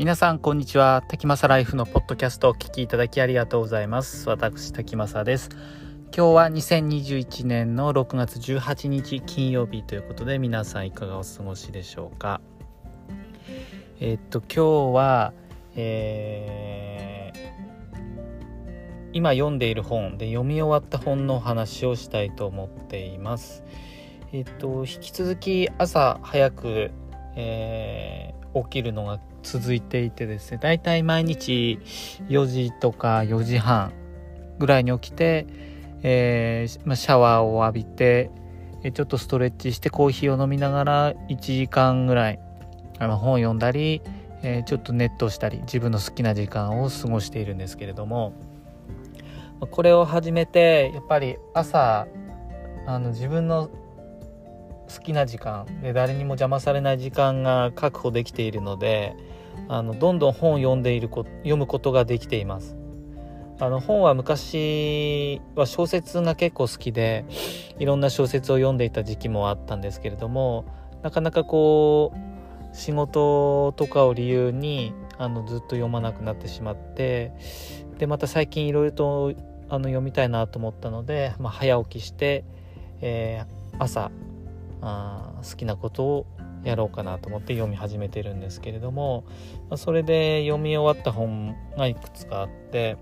皆さんこんにちは。滝正ライフのポッドキャストをお聞きいただきありがとうございます。私滝正です。今日は2021年の6月18日金曜日ということで皆さんいかがお過ごしでしょうか？えー、っと今日はえー、今読んでいる本で読み終わった本の話をしたいと思っています。えっと引き続き朝早く、えー、起きるのが続いていてですねだいたい毎日4時とか4時半ぐらいに起きて、えー、まあ、シャワーを浴びてちょっとストレッチしてコーヒーを飲みながら1時間ぐらいあの本読んだり、えー、ちょっとネットしたり自分の好きな時間を過ごしているんですけれどもこれを始めてやっぱり朝あの自分の好きな時間で誰にも邪魔されない時間が確保できているのであのどんどん本を読んでいるこ読むことができています。あの本は昔は小説が結構好きでいろんな小説を読んでいた時期もあったんですけれどもなかなかこう仕事とかを理由にあのずっと読まなくなってしまってでまた最近いろいろとあの読みたいなと思ったので、まあ、早起きして、えー、朝あ好きなことをやろうかなと思って読み始めてるんですけれどもそれで読み終わった本がいくつかあって、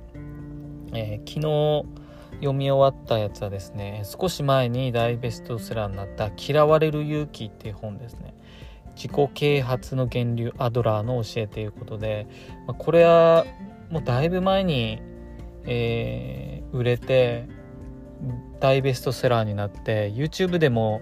えー、昨日読み終わったやつはですね少し前に大ベストセラーになった「嫌われる勇気」っていう本ですね。自己啓発の源流アドラーの教えということで、まあ、これはもうだいぶ前に、えー、売れて大ベストセラーになって YouTube でも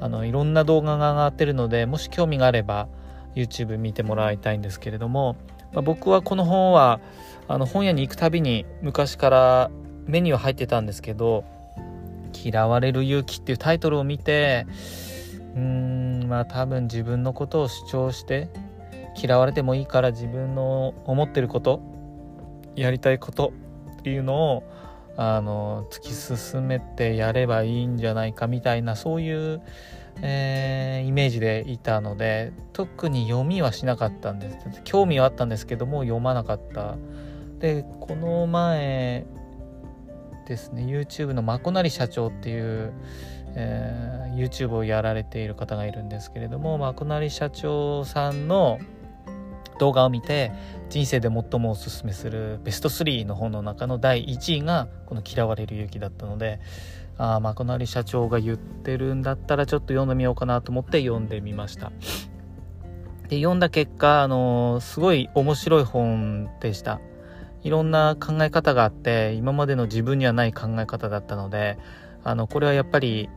あのいろんな動画が上がってるのでもし興味があれば YouTube 見てもらいたいんですけれども、まあ、僕はこの本はあの本屋に行くたびに昔から目には入ってたんですけど「嫌われる勇気」っていうタイトルを見てうーんまあ多分自分のことを主張して嫌われてもいいから自分の思ってることやりたいことっていうのをあの突き進めてやればいいんじゃないかみたいなそういう、えー、イメージでいたので特に読みはしなかったんです。興味はあったんですけども読まなかった。でこの前ですね YouTube のまこなり社長っていう、えー、YouTube をやられている方がいるんですけれどもまこなり社長さんの動画を見て人生で最もおすすめするベスト3の本の中の第1位がこの「嫌われる勇気」だったのでああまこなり社長が言ってるんだったらちょっと読んでみようかなと思って読んでみました。で読んだ結果あの、すごい面白い本でした。いろんな考え方があって今までの自分にはない考え方だったのであのこれはやっぱり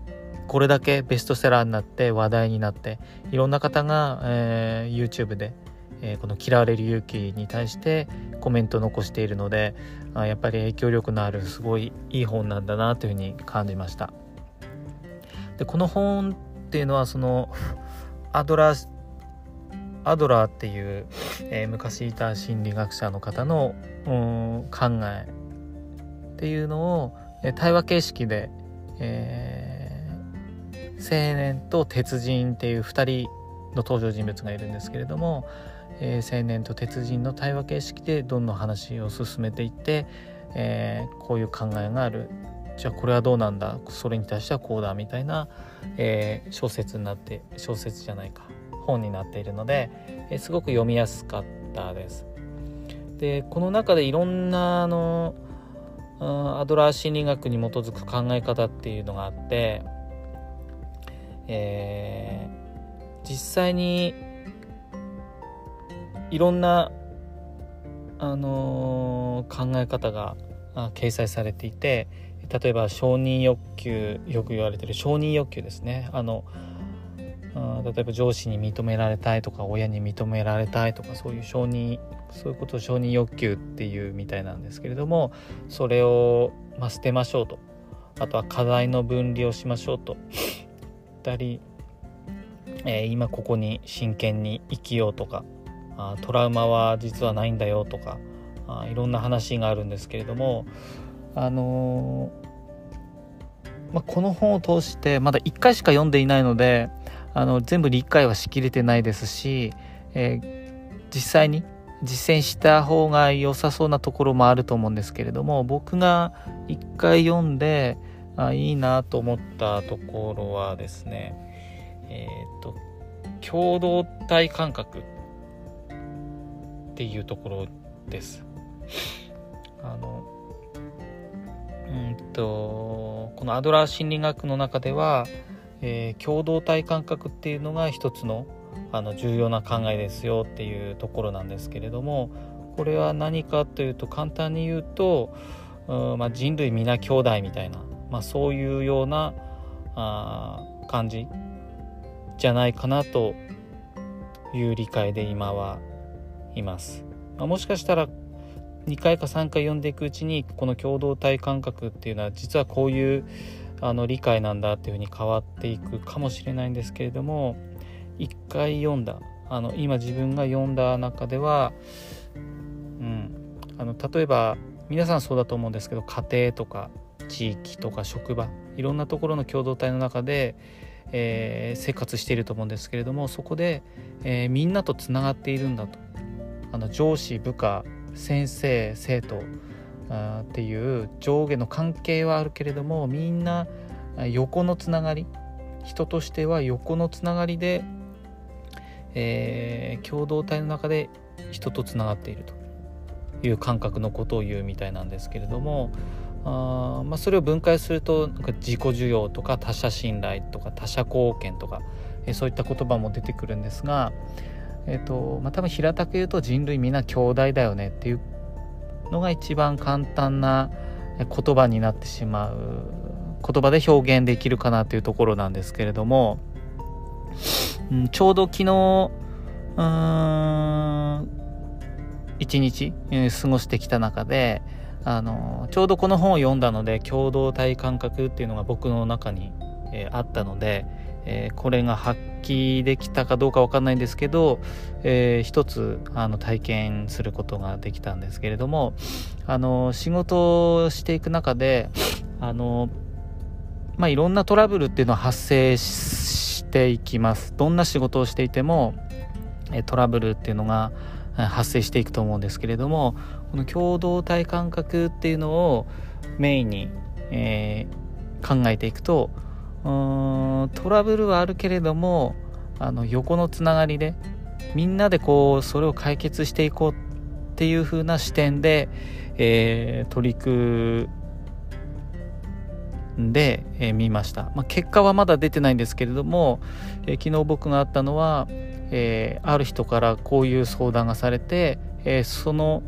これだけベストセラーになって話題になっていろんな方が、えー、YouTube でえ、この嫌われる勇気に対してコメントを残しているのであやっぱり影響力のあるすごいいい本なんだなというふうに感じました。でこの本っていうのはそのアドラーアドラーっていう、えー、昔いた心理学者の方の、考えっていうのを、え対話形式で、えー、青年と鉄人っていう2人の登場人物がいるんですけれども、えー、青年と鉄人の対話形式でどんどん話を進めていって、えー、こういう考えがある。じゃあこれはどうなんだ？それに対してはこうだみたいな、えー、小説になって小説じゃないか。本になっているので、えー、すごく読みやすかったです。でこの中でいろんなあのアドラー心理学に基づく考え方っていうのがあって、えー、実際にいろんな、あのー、考え方が掲載されていて例えば承認欲求よく言われてる承認欲求ですね。あの例えば上司に認められたいとか親に認められたいとかそういう承認そういうことを承認欲求っていうみたいなんですけれどもそれを、まあ、捨てましょうと。あとは課題の分離をしましょうと。言ったり、えー、今ここに真剣に生きようとかあトラウマは実はないんだよとかあいろんな話があるんですけれどもあのー、まあ、この本を通してまだ1回しか読んでいないのであの全部理解はしきれてないですし、えー、実際に実践した方が良さそうなところもあると思うんですけれども僕が一回読んであいいなと思ったところはですねえっ、ー、と共同体感覚っていうところです。あのうんとこのアドラー心理学の中では、えー、共同体感覚っていうのが一つのあの重要な考えですよっていうところなんですけれどもこれは何かというと簡単に言うと、うんまあ、人類皆兄弟みたいな、まあ、そういうようなあ感じじゃないかなという理解で今はいます。まあ、もしかしたら2回か3回読んでいくうちにこの共同体感覚っていうのは実はこういうあの理解なんだっていうふうに変わっていくかもしれないんですけれども一回読んだあの今自分が読んだ中では、うん、あの例えば皆さんそうだと思うんですけど家庭とか地域とか職場いろんなところの共同体の中で、えー、生活していると思うんですけれどもそこで、えー、みんなとつながっているんだとあの上司部下先生生徒っていう上下の関係はあるけれどもみんな横のつながり人としては横のつながりでえー、共同体の中で人とつながっているという感覚のことを言うみたいなんですけれどもあ、まあ、それを分解するとなんか自己需要とか他者信頼とか他者貢献とか、えー、そういった言葉も出てくるんですが、えーとまあ、多分平たく言うと人類みんな兄弟だよねっていうのが一番簡単な言葉になってしまう言葉で表現できるかなというところなんですけれどもうん、ちょうど昨日、一日、えー、過ごしてきた中で、あのちょうどこの本を読んだので共同体感覚っていうのが僕の中に、えー、あったので、えー、これが発揮できたかどうか分かんないんですけど、えー、一つあの体験することができたんですけれどもあの仕事をしていく中であの、まあ、いろんなトラブルっていうのは発生していきます。どんな仕事をしていてもトラブルっていうのが発生していくと思うんですけれどもこの共同体感覚っていうのをメインに、えー、考えていくとうんトラブルはあるけれどもあの横のつながりでみんなでこうそれを解決していこうっていう風な視点で、えー、取り組んで、えー、見ました、まあ、結果はまだ出てないんですけれども、えー、昨日僕があったのは、えー、ある人からこういう相談がされて、えその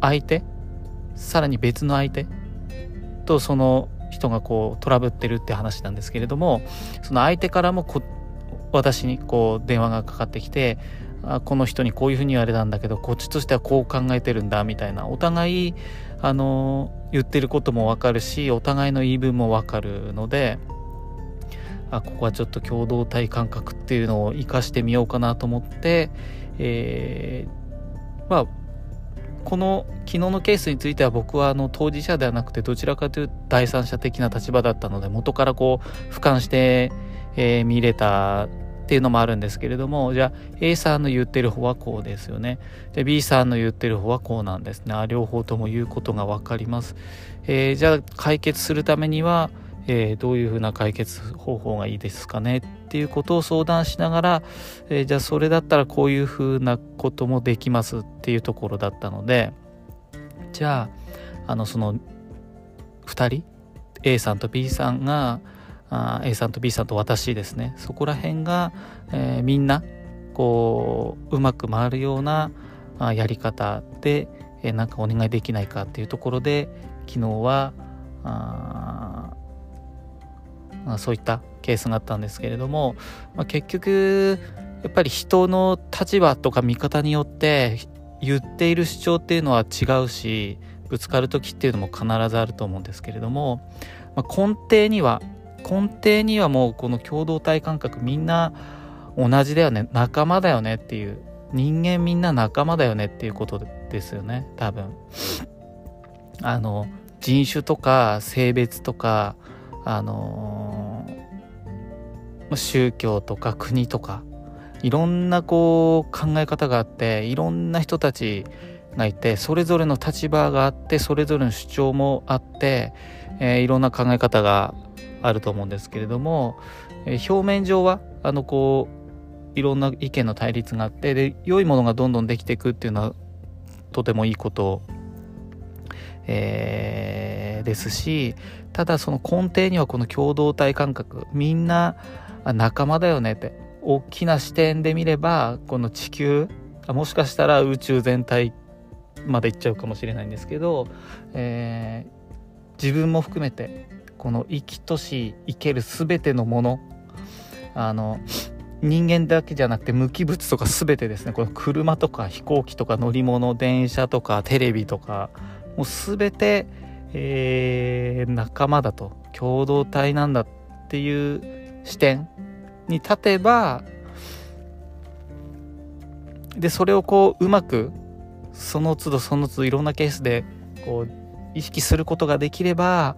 相手さらに別の相手とその人がこうトラブってるって話なんですけれどもその相手からもこ私にこう電話がかかってきてあこの人にこういうふうに言われたんだけどこっちとしてはこう考えてるんだみたいなお互いあの言ってることもわかるしお互いの言い分もわかるのであここはちょっと共同体感覚っていうのを生かしてみようかなと思って、えー、まあこの昨日のケースについては僕はあの当事者ではなくてどちらかというと第三者的な立場だったので元からこう俯瞰して、えー、見れたっていうのもあるんですけれどもじゃあ A さんの言ってる方はこうですよね。で B さんの言ってる方はこうなんですね。両方とも言うことが分かります、えー、じゃあ解決するためには、えー、どういうふうな解決方法がいいですかねっていうことを相談しながら、えー、じゃあそれだったらこういうふうなこともできますっていうところだったのでじゃああのその2人？A さんと B さんがあ A さんと B さんと私ですね。そこら辺が、えー、みんなこううまく回るようなあやり方で、えー、かお願いできないかっていうところで昨日はあそういったケースがあったんですけれども、まあ、結局やっぱり人の立場とか見方によって言っている主張っていうのは違うしぶつかる時っていうのも必ずあると思うんですけれども、まあ、根底には根底にはもうこの共同体感覚みんな同じだよね仲間だよねっていう人間みんな仲間だよねっていうことですよね多分。あの人種とか性別とかあの宗教とか国とかいろんなこう考え方があっていろんな人たちがいてそれぞれの立場があってそれぞれの主張もあって、えー、いろんな考え方があると思うんですけれども、えー、表面上はあのこういろんな意見の対立があってで良いものがどんどんできていくっていうのはとてもいいことえー、ですしただその根底にはこの共同体感覚みんな仲間だよねって。大きな視点で見ればこの地球もしかしたら宇宙全体まで行っちゃうかもしれないんですけど、えー、自分も含めてこの生きとし生ける全てのものあの人間だけじゃなくて無機物とか全てですね。この車とか飛行機とか乗り物電車とかテレビとかもう全て、えー、仲間だと。共同体なんだっていう視点に立てばでそれをこううまくその都度その都度いろんなケースでこう意識することができれば、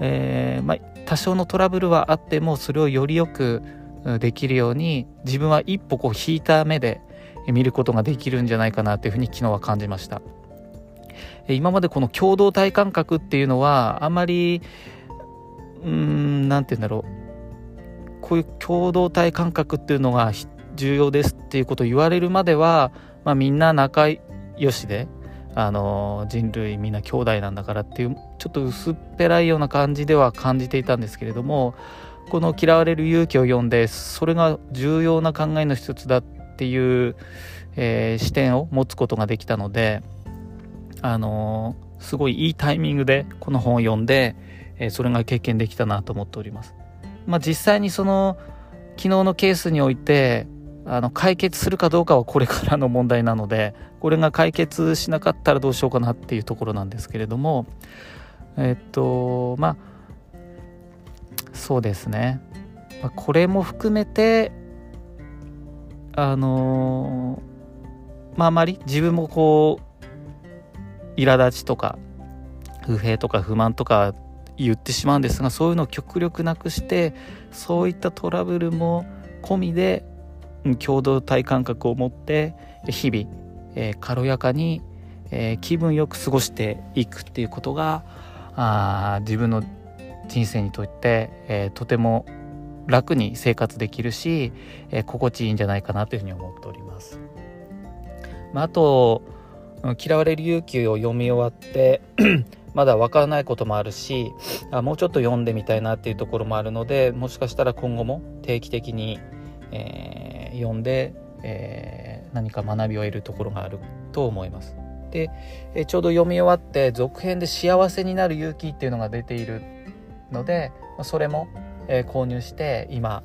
えーまあ、多少のトラブルはあってもそれをよりよくできるように自分は一歩こう引いた目で見ることができるんじゃないかなというふうに昨日は感じました。今までこの共同体感覚っていうのはあまりうーん何て言うんだろうこういう共同体感覚っていうのが重要ですっていうことを言われるまでは、まあ、みんな仲良しであの人類みんな兄弟なんだからっていうちょっと薄っぺらいような感じでは感じていたんですけれどもこの「嫌われる勇気」を読んでそれが重要な考えの一つだっていう、えー、視点を持つことができたのであの、すごいいいタイミングでこの本を読んで、えー、それが経験できたなと思っております。まあ、実際にその昨日のケースにおいてあの解決するかどうかはこれからの問題なのでこれが解決しなかったらどうしようかなっていうところなんですけれどもえっとまあそうですね、まあ、これも含めてあのまああまり自分もこう苛立ちとか不平とか不満とか言ってしまうんですがそういうのを極力なくしてそういったトラブルも込みで共同体感覚を持って日々、えー、軽やかに、えー、気分よく過ごしていくっていうことがあ自分の人生にとって、えー、とても楽に生活できるし、え心地いいんじゃないかなというふうに思っております。まあ、あと嫌われる勇気を読み終わってまだわからないこともあるしあもうちょっと読んでみたいなっていうところもあるのでもしかしたら今後も定期的に、えー、読んで、えー、何か学びを得るところがあると思います。で、えちょうど読み終わって続編で「幸せになる勇気」っていうのが出ているのでそれも、え購入して今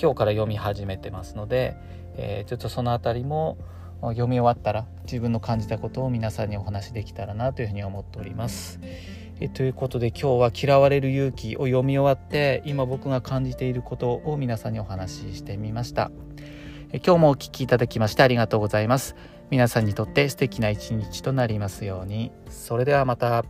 今日から読み始めてますので、えちょっとその辺りも読み終わったら自分の感じたことを皆さんにお話しできたらなというふうに思っております。えということで今日は「嫌われる勇気」を読み終わって今僕が感じていることを皆さんにお話ししてみました。え今日もお聴きいただきましてありがとうございます。皆さんにとって素敵な一日となりますように。それではまた。